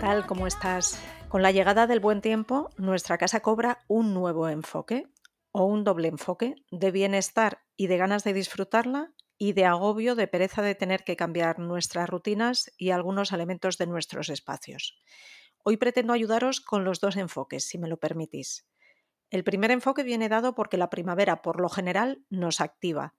Tal? ¿Cómo estás? Con la llegada del buen tiempo, nuestra casa cobra un nuevo enfoque o un doble enfoque de bienestar y de ganas de disfrutarla y de agobio de pereza de tener que cambiar nuestras rutinas y algunos elementos de nuestros espacios. Hoy pretendo ayudaros con los dos enfoques, si me lo permitís. El primer enfoque viene dado porque la primavera, por lo general, nos activa.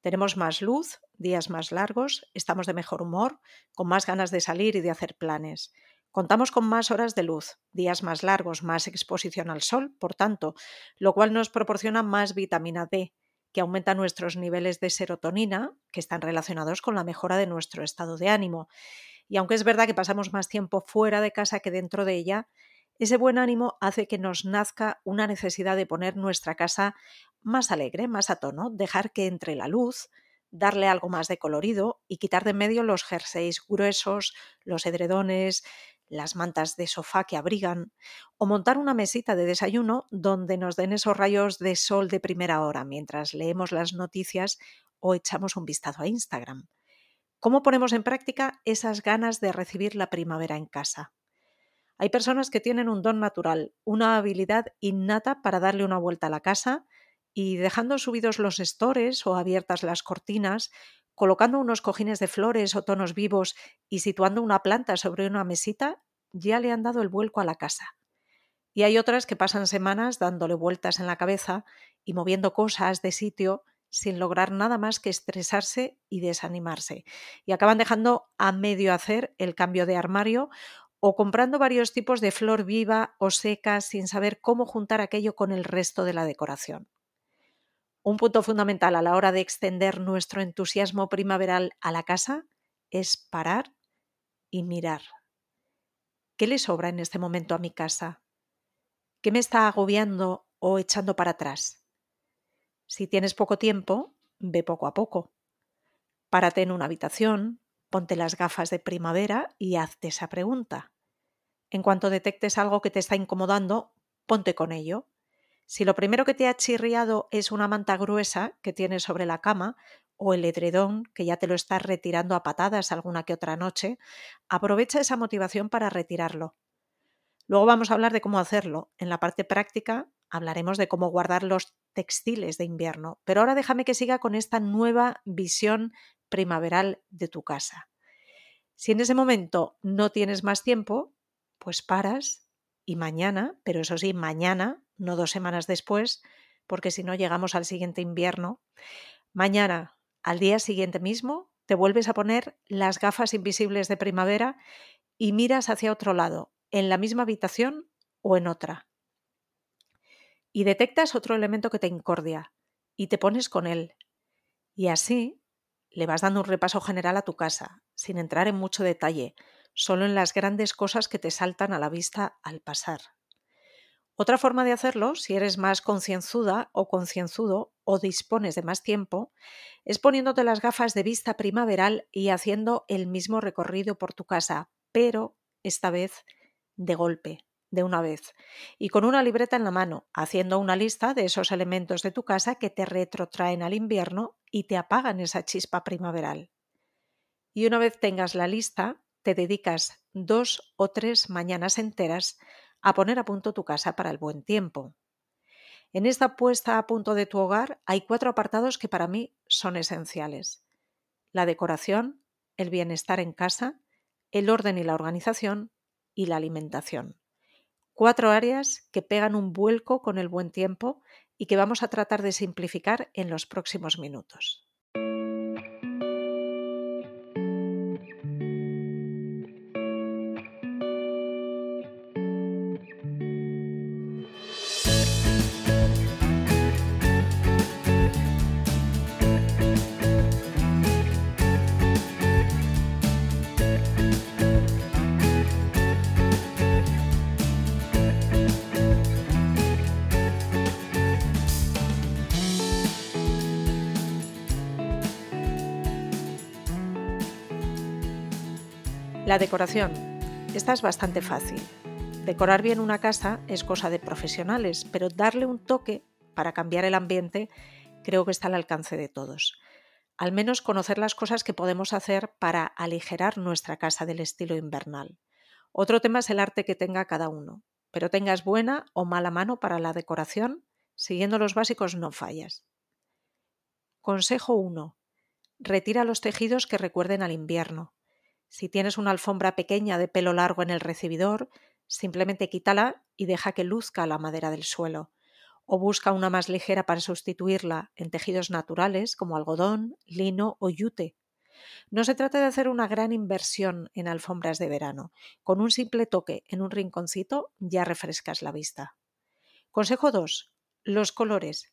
Tenemos más luz, días más largos, estamos de mejor humor, con más ganas de salir y de hacer planes. Contamos con más horas de luz, días más largos, más exposición al sol, por tanto, lo cual nos proporciona más vitamina D, que aumenta nuestros niveles de serotonina, que están relacionados con la mejora de nuestro estado de ánimo. Y aunque es verdad que pasamos más tiempo fuera de casa que dentro de ella, ese buen ánimo hace que nos nazca una necesidad de poner nuestra casa más alegre, más a tono, dejar que entre la luz, darle algo más de colorido y quitar de medio los jerseys gruesos, los edredones, las mantas de sofá que abrigan, o montar una mesita de desayuno donde nos den esos rayos de sol de primera hora mientras leemos las noticias o echamos un vistazo a Instagram. ¿Cómo ponemos en práctica esas ganas de recibir la primavera en casa? Hay personas que tienen un don natural, una habilidad innata para darle una vuelta a la casa y dejando subidos los estores o abiertas las cortinas, colocando unos cojines de flores o tonos vivos y situando una planta sobre una mesita, ya le han dado el vuelco a la casa. Y hay otras que pasan semanas dándole vueltas en la cabeza y moviendo cosas de sitio sin lograr nada más que estresarse y desanimarse. Y acaban dejando a medio hacer el cambio de armario o comprando varios tipos de flor viva o seca sin saber cómo juntar aquello con el resto de la decoración. Un punto fundamental a la hora de extender nuestro entusiasmo primaveral a la casa es parar y mirar. ¿Qué le sobra en este momento a mi casa? ¿Qué me está agobiando o echando para atrás? Si tienes poco tiempo, ve poco a poco. Párate en una habitación, ponte las gafas de primavera y hazte esa pregunta. En cuanto detectes algo que te está incomodando, ponte con ello si lo primero que te ha chirriado es una manta gruesa que tienes sobre la cama o el edredón que ya te lo estás retirando a patadas alguna que otra noche, aprovecha esa motivación para retirarlo. Luego vamos a hablar de cómo hacerlo. En la parte práctica hablaremos de cómo guardar los textiles de invierno, pero ahora déjame que siga con esta nueva visión primaveral de tu casa. Si en ese momento no tienes más tiempo, pues paras y mañana, pero eso sí, mañana no dos semanas después, porque si no llegamos al siguiente invierno. Mañana, al día siguiente mismo, te vuelves a poner las gafas invisibles de primavera y miras hacia otro lado, en la misma habitación o en otra. Y detectas otro elemento que te incordia y te pones con él. Y así le vas dando un repaso general a tu casa, sin entrar en mucho detalle, solo en las grandes cosas que te saltan a la vista al pasar. Otra forma de hacerlo, si eres más concienzuda o concienzudo o dispones de más tiempo, es poniéndote las gafas de vista primaveral y haciendo el mismo recorrido por tu casa, pero esta vez de golpe, de una vez, y con una libreta en la mano, haciendo una lista de esos elementos de tu casa que te retrotraen al invierno y te apagan esa chispa primaveral. Y una vez tengas la lista, te dedicas dos o tres mañanas enteras a poner a punto tu casa para el buen tiempo. En esta puesta a punto de tu hogar hay cuatro apartados que para mí son esenciales. La decoración, el bienestar en casa, el orden y la organización y la alimentación. Cuatro áreas que pegan un vuelco con el buen tiempo y que vamos a tratar de simplificar en los próximos minutos. La decoración. Esta es bastante fácil. Decorar bien una casa es cosa de profesionales, pero darle un toque para cambiar el ambiente creo que está al alcance de todos. Al menos conocer las cosas que podemos hacer para aligerar nuestra casa del estilo invernal. Otro tema es el arte que tenga cada uno, pero tengas buena o mala mano para la decoración, siguiendo los básicos no fallas. Consejo 1. Retira los tejidos que recuerden al invierno. Si tienes una alfombra pequeña de pelo largo en el recibidor, simplemente quítala y deja que luzca la madera del suelo o busca una más ligera para sustituirla en tejidos naturales como algodón, lino o yute. No se trata de hacer una gran inversión en alfombras de verano. Con un simple toque en un rinconcito ya refrescas la vista. Consejo 2. Los colores.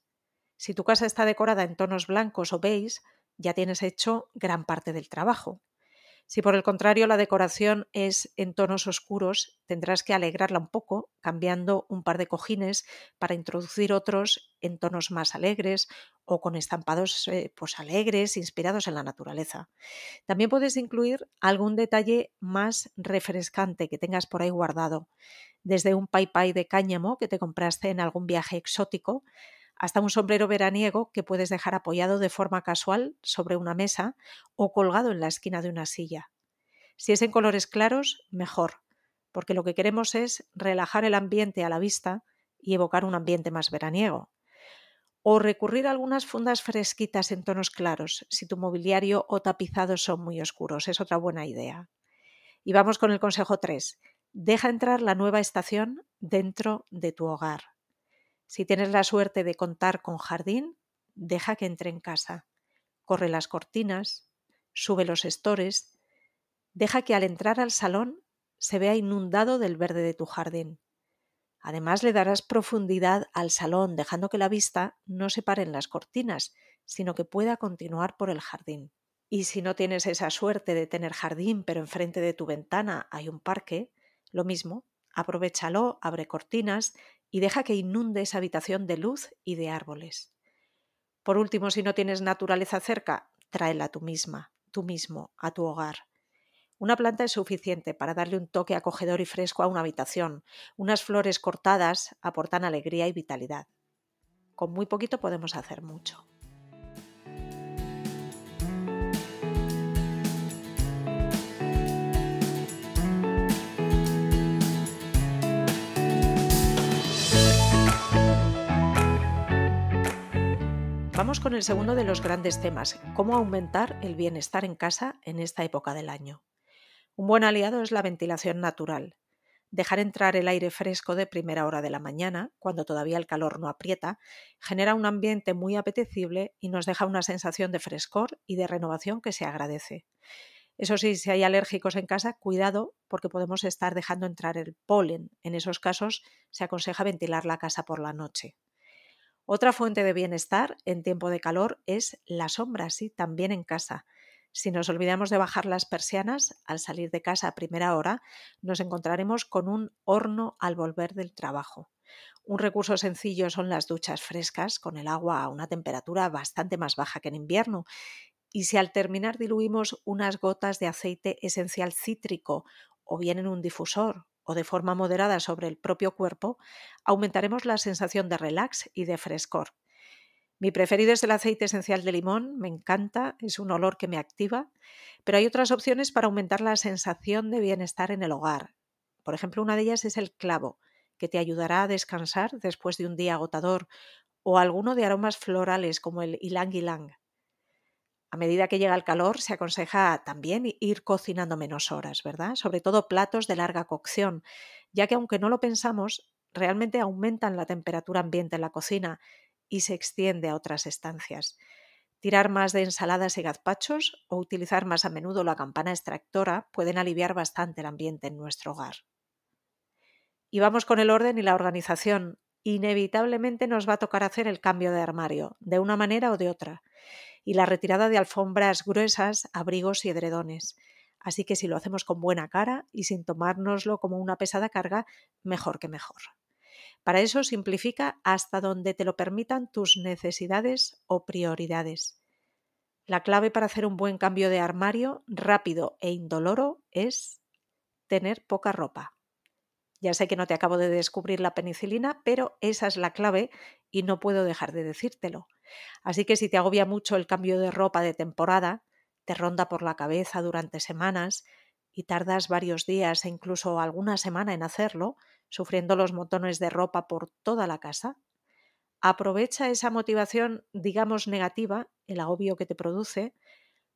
Si tu casa está decorada en tonos blancos o beige, ya tienes hecho gran parte del trabajo. Si por el contrario la decoración es en tonos oscuros, tendrás que alegrarla un poco, cambiando un par de cojines para introducir otros en tonos más alegres o con estampados eh, pues alegres, inspirados en la naturaleza. También puedes incluir algún detalle más refrescante que tengas por ahí guardado, desde un pai de cáñamo que te compraste en algún viaje exótico hasta un sombrero veraniego que puedes dejar apoyado de forma casual sobre una mesa o colgado en la esquina de una silla. Si es en colores claros, mejor, porque lo que queremos es relajar el ambiente a la vista y evocar un ambiente más veraniego. O recurrir a algunas fundas fresquitas en tonos claros, si tu mobiliario o tapizado son muy oscuros, es otra buena idea. Y vamos con el consejo 3. Deja entrar la nueva estación dentro de tu hogar. Si tienes la suerte de contar con jardín, deja que entre en casa. Corre las cortinas, sube los estores, deja que al entrar al salón se vea inundado del verde de tu jardín. Además le darás profundidad al salón, dejando que la vista no se pare en las cortinas, sino que pueda continuar por el jardín. Y si no tienes esa suerte de tener jardín, pero enfrente de tu ventana hay un parque, lo mismo, aprovechalo, abre cortinas y deja que inunde esa habitación de luz y de árboles. Por último, si no tienes naturaleza cerca, tráela tú misma, tú mismo, a tu hogar. Una planta es suficiente para darle un toque acogedor y fresco a una habitación. Unas flores cortadas aportan alegría y vitalidad. Con muy poquito podemos hacer mucho. Vamos con el segundo de los grandes temas, cómo aumentar el bienestar en casa en esta época del año. Un buen aliado es la ventilación natural. Dejar entrar el aire fresco de primera hora de la mañana, cuando todavía el calor no aprieta, genera un ambiente muy apetecible y nos deja una sensación de frescor y de renovación que se agradece. Eso sí, si hay alérgicos en casa, cuidado porque podemos estar dejando entrar el polen. En esos casos se aconseja ventilar la casa por la noche. Otra fuente de bienestar en tiempo de calor es la sombra, sí, también en casa. Si nos olvidamos de bajar las persianas al salir de casa a primera hora, nos encontraremos con un horno al volver del trabajo. Un recurso sencillo son las duchas frescas con el agua a una temperatura bastante más baja que en invierno. Y si al terminar diluimos unas gotas de aceite esencial cítrico o bien en un difusor o de forma moderada sobre el propio cuerpo, aumentaremos la sensación de relax y de frescor. Mi preferido es el aceite esencial de limón, me encanta, es un olor que me activa, pero hay otras opciones para aumentar la sensación de bienestar en el hogar. Por ejemplo, una de ellas es el clavo, que te ayudará a descansar después de un día agotador, o alguno de aromas florales como el ylang ylang. A medida que llega el calor, se aconseja también ir cocinando menos horas, ¿verdad? Sobre todo platos de larga cocción, ya que aunque no lo pensamos, realmente aumentan la temperatura ambiente en la cocina y se extiende a otras estancias. Tirar más de ensaladas y gazpachos o utilizar más a menudo la campana extractora pueden aliviar bastante el ambiente en nuestro hogar. Y vamos con el orden y la organización. Inevitablemente nos va a tocar hacer el cambio de armario, de una manera o de otra y la retirada de alfombras gruesas, abrigos y edredones. Así que si lo hacemos con buena cara y sin tomárnoslo como una pesada carga, mejor que mejor. Para eso simplifica hasta donde te lo permitan tus necesidades o prioridades. La clave para hacer un buen cambio de armario rápido e indoloro es tener poca ropa. Ya sé que no te acabo de descubrir la penicilina, pero esa es la clave y no puedo dejar de decírtelo. Así que si te agobia mucho el cambio de ropa de temporada, te ronda por la cabeza durante semanas y tardas varios días e incluso alguna semana en hacerlo, sufriendo los montones de ropa por toda la casa, aprovecha esa motivación, digamos, negativa, el agobio que te produce,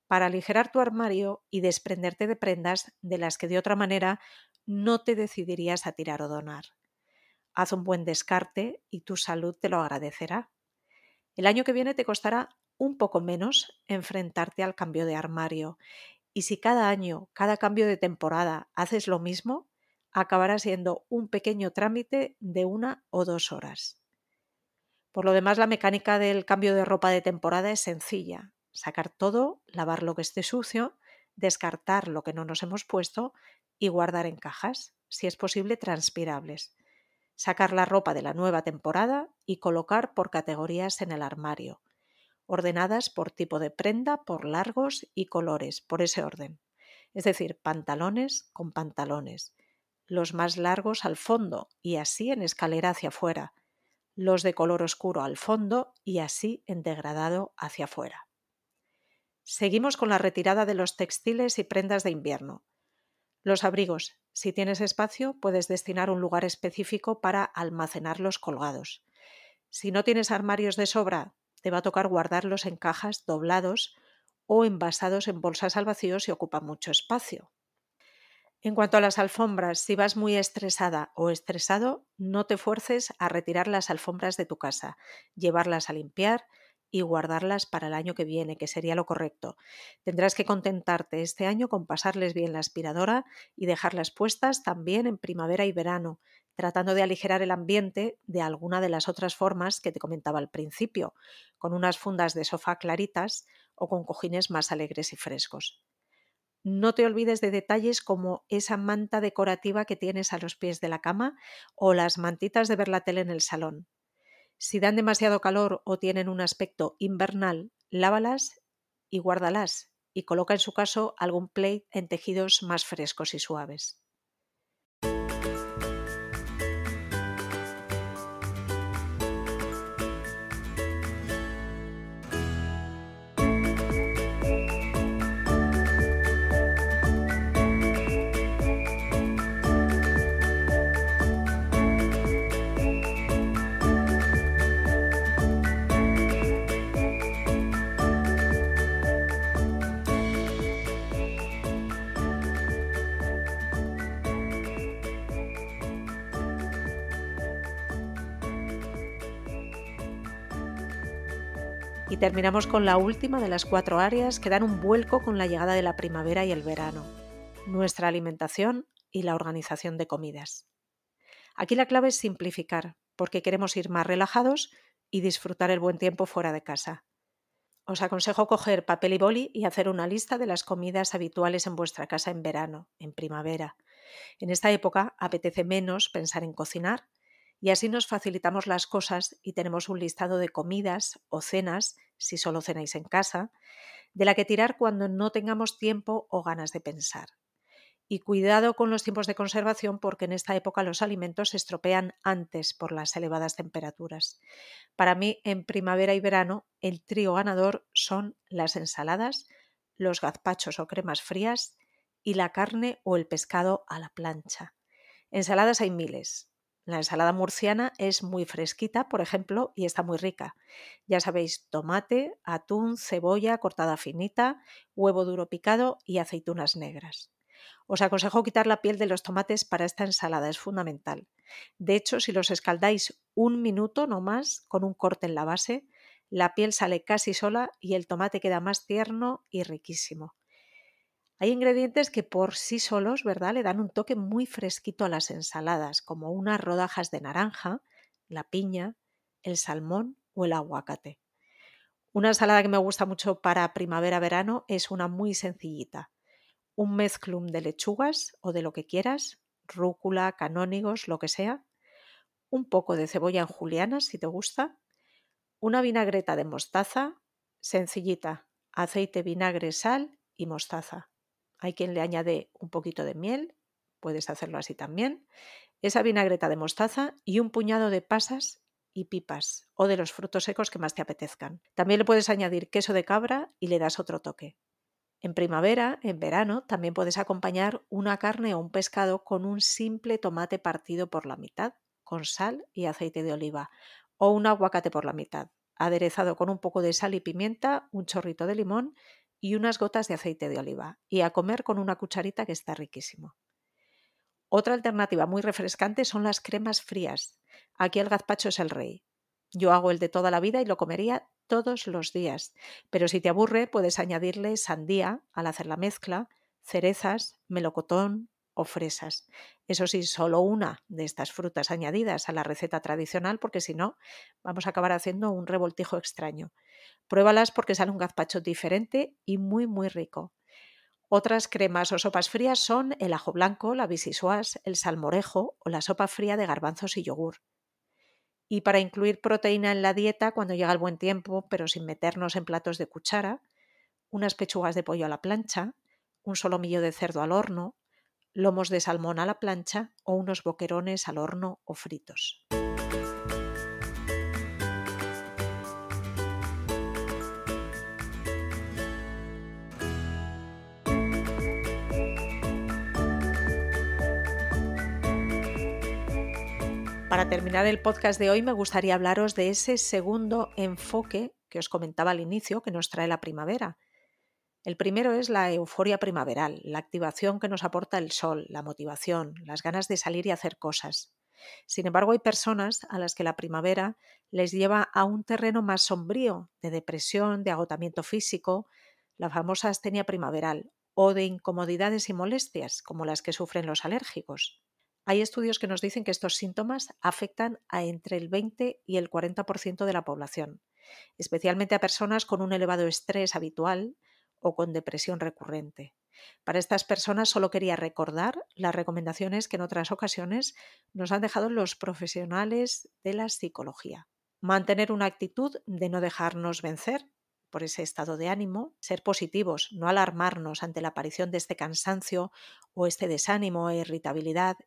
para aligerar tu armario y desprenderte de prendas de las que de otra manera no te decidirías a tirar o donar. Haz un buen descarte y tu salud te lo agradecerá. El año que viene te costará un poco menos enfrentarte al cambio de armario y si cada año, cada cambio de temporada haces lo mismo, acabará siendo un pequeño trámite de una o dos horas. Por lo demás, la mecánica del cambio de ropa de temporada es sencilla. Sacar todo, lavar lo que esté sucio, descartar lo que no nos hemos puesto y guardar en cajas, si es posible transpirables. Sacar la ropa de la nueva temporada y colocar por categorías en el armario, ordenadas por tipo de prenda, por largos y colores, por ese orden. Es decir, pantalones con pantalones, los más largos al fondo y así en escalera hacia afuera, los de color oscuro al fondo y así en degradado hacia afuera. Seguimos con la retirada de los textiles y prendas de invierno. Los abrigos. Si tienes espacio, puedes destinar un lugar específico para almacenarlos colgados. Si no tienes armarios de sobra, te va a tocar guardarlos en cajas doblados o envasados en bolsas al vacío si ocupan mucho espacio. En cuanto a las alfombras, si vas muy estresada o estresado, no te fuerces a retirar las alfombras de tu casa, llevarlas a limpiar, y guardarlas para el año que viene, que sería lo correcto. Tendrás que contentarte este año con pasarles bien la aspiradora y dejarlas puestas también en primavera y verano, tratando de aligerar el ambiente de alguna de las otras formas que te comentaba al principio, con unas fundas de sofá claritas o con cojines más alegres y frescos. No te olvides de detalles como esa manta decorativa que tienes a los pies de la cama o las mantitas de ver la tele en el salón. Si dan demasiado calor o tienen un aspecto invernal, lávalas y guárdalas y coloca en su caso algún plate en tejidos más frescos y suaves. Y terminamos con la última de las cuatro áreas que dan un vuelco con la llegada de la primavera y el verano, nuestra alimentación y la organización de comidas. Aquí la clave es simplificar, porque queremos ir más relajados y disfrutar el buen tiempo fuera de casa. Os aconsejo coger papel y boli y hacer una lista de las comidas habituales en vuestra casa en verano, en primavera. En esta época apetece menos pensar en cocinar y así nos facilitamos las cosas y tenemos un listado de comidas o cenas, si solo cenáis en casa, de la que tirar cuando no tengamos tiempo o ganas de pensar. Y cuidado con los tiempos de conservación porque en esta época los alimentos se estropean antes por las elevadas temperaturas. Para mí, en primavera y verano, el trío ganador son las ensaladas, los gazpachos o cremas frías y la carne o el pescado a la plancha. Ensaladas hay miles, la ensalada murciana es muy fresquita, por ejemplo, y está muy rica. Ya sabéis, tomate, atún, cebolla cortada finita, huevo duro picado y aceitunas negras. Os aconsejo quitar la piel de los tomates para esta ensalada, es fundamental. De hecho, si los escaldáis un minuto no más con un corte en la base, la piel sale casi sola y el tomate queda más tierno y riquísimo. Hay ingredientes que por sí solos, ¿verdad?, le dan un toque muy fresquito a las ensaladas, como unas rodajas de naranja, la piña, el salmón o el aguacate. Una ensalada que me gusta mucho para primavera-verano es una muy sencillita. Un mezclum de lechugas o de lo que quieras, rúcula, canónigos, lo que sea. Un poco de cebolla en julianas si te gusta. Una vinagreta de mostaza, sencillita, aceite, vinagre, sal y mostaza. Hay quien le añade un poquito de miel, puedes hacerlo así también, esa vinagreta de mostaza y un puñado de pasas y pipas o de los frutos secos que más te apetezcan. También le puedes añadir queso de cabra y le das otro toque. En primavera, en verano, también puedes acompañar una carne o un pescado con un simple tomate partido por la mitad, con sal y aceite de oliva, o un aguacate por la mitad, aderezado con un poco de sal y pimienta, un chorrito de limón y unas gotas de aceite de oliva, y a comer con una cucharita que está riquísimo. Otra alternativa muy refrescante son las cremas frías. Aquí el gazpacho es el rey. Yo hago el de toda la vida y lo comería todos los días, pero si te aburre puedes añadirle sandía al hacer la mezcla, cerezas, melocotón o fresas. Eso sí, solo una de estas frutas añadidas a la receta tradicional porque si no vamos a acabar haciendo un revoltijo extraño. Pruébalas porque sale un gazpacho diferente y muy muy rico. Otras cremas o sopas frías son el ajo blanco, la bisisuas, el salmorejo o la sopa fría de garbanzos y yogur. Y para incluir proteína en la dieta cuando llega el buen tiempo, pero sin meternos en platos de cuchara, unas pechugas de pollo a la plancha, un solomillo de cerdo al horno, lomos de salmón a la plancha o unos boquerones al horno o fritos. Para terminar el podcast de hoy me gustaría hablaros de ese segundo enfoque que os comentaba al inicio que nos trae la primavera. El primero es la euforia primaveral, la activación que nos aporta el sol, la motivación, las ganas de salir y hacer cosas. Sin embargo, hay personas a las que la primavera les lleva a un terreno más sombrío, de depresión, de agotamiento físico, la famosa astenia primaveral, o de incomodidades y molestias, como las que sufren los alérgicos. Hay estudios que nos dicen que estos síntomas afectan a entre el 20 y el 40% de la población, especialmente a personas con un elevado estrés habitual o con depresión recurrente. Para estas personas solo quería recordar las recomendaciones que en otras ocasiones nos han dejado los profesionales de la psicología. Mantener una actitud de no dejarnos vencer por ese estado de ánimo, ser positivos, no alarmarnos ante la aparición de este cansancio o este desánimo e irritabilidad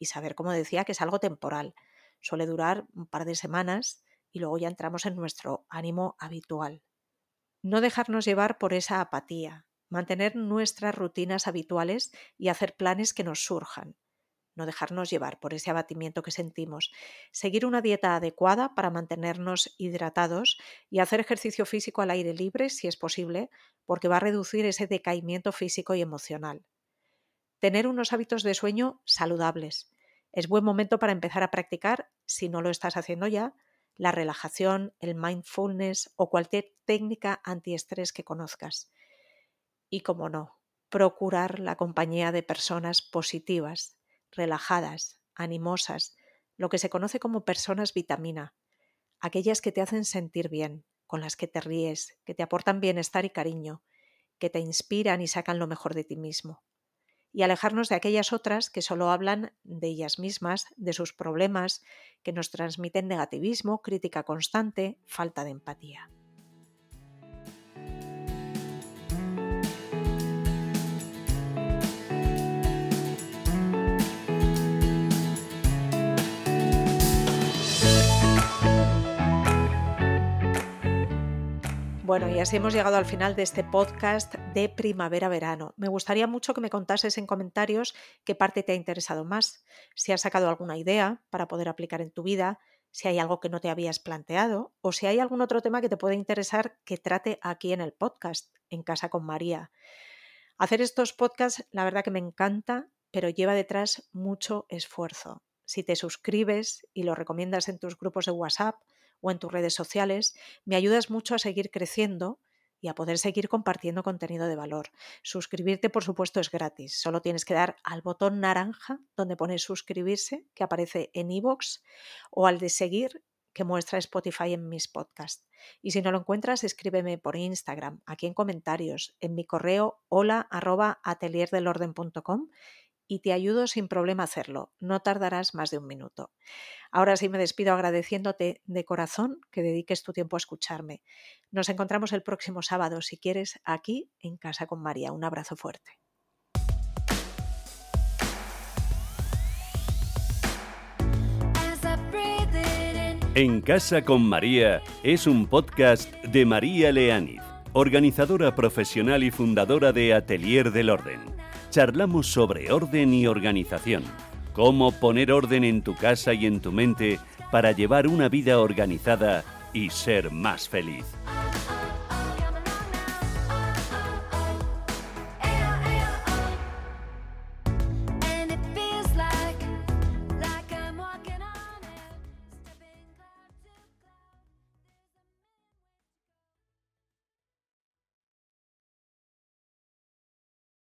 y saber, como decía, que es algo temporal. Suele durar un par de semanas y luego ya entramos en nuestro ánimo habitual. No dejarnos llevar por esa apatía, mantener nuestras rutinas habituales y hacer planes que nos surjan. No dejarnos llevar por ese abatimiento que sentimos. Seguir una dieta adecuada para mantenernos hidratados y hacer ejercicio físico al aire libre si es posible, porque va a reducir ese decaimiento físico y emocional tener unos hábitos de sueño saludables. Es buen momento para empezar a practicar, si no lo estás haciendo ya, la relajación, el mindfulness o cualquier técnica antiestrés que conozcas. Y como no, procurar la compañía de personas positivas, relajadas, animosas, lo que se conoce como personas vitamina, aquellas que te hacen sentir bien, con las que te ríes, que te aportan bienestar y cariño, que te inspiran y sacan lo mejor de ti mismo y alejarnos de aquellas otras que solo hablan de ellas mismas, de sus problemas, que nos transmiten negativismo, crítica constante, falta de empatía. Bueno, y así hemos llegado al final de este podcast de primavera-verano. Me gustaría mucho que me contases en comentarios qué parte te ha interesado más, si has sacado alguna idea para poder aplicar en tu vida, si hay algo que no te habías planteado o si hay algún otro tema que te puede interesar que trate aquí en el podcast, en Casa con María. Hacer estos podcasts, la verdad que me encanta, pero lleva detrás mucho esfuerzo. Si te suscribes y lo recomiendas en tus grupos de WhatsApp, o en tus redes sociales, me ayudas mucho a seguir creciendo y a poder seguir compartiendo contenido de valor. Suscribirte, por supuesto, es gratis. Solo tienes que dar al botón naranja donde pone suscribirse, que aparece en iVoox, o al de seguir, que muestra Spotify en mis podcasts. Y si no lo encuentras, escríbeme por Instagram, aquí en comentarios, en mi correo hola arroba atelierdelorden.com y te ayudo sin problema a hacerlo. No tardarás más de un minuto. Ahora sí me despido agradeciéndote de corazón que dediques tu tiempo a escucharme. Nos encontramos el próximo sábado, si quieres, aquí en Casa con María. Un abrazo fuerte. En Casa con María es un podcast de María Leániz, organizadora profesional y fundadora de Atelier del Orden Charlamos sobre orden y organización, cómo poner orden en tu casa y en tu mente para llevar una vida organizada y ser más feliz.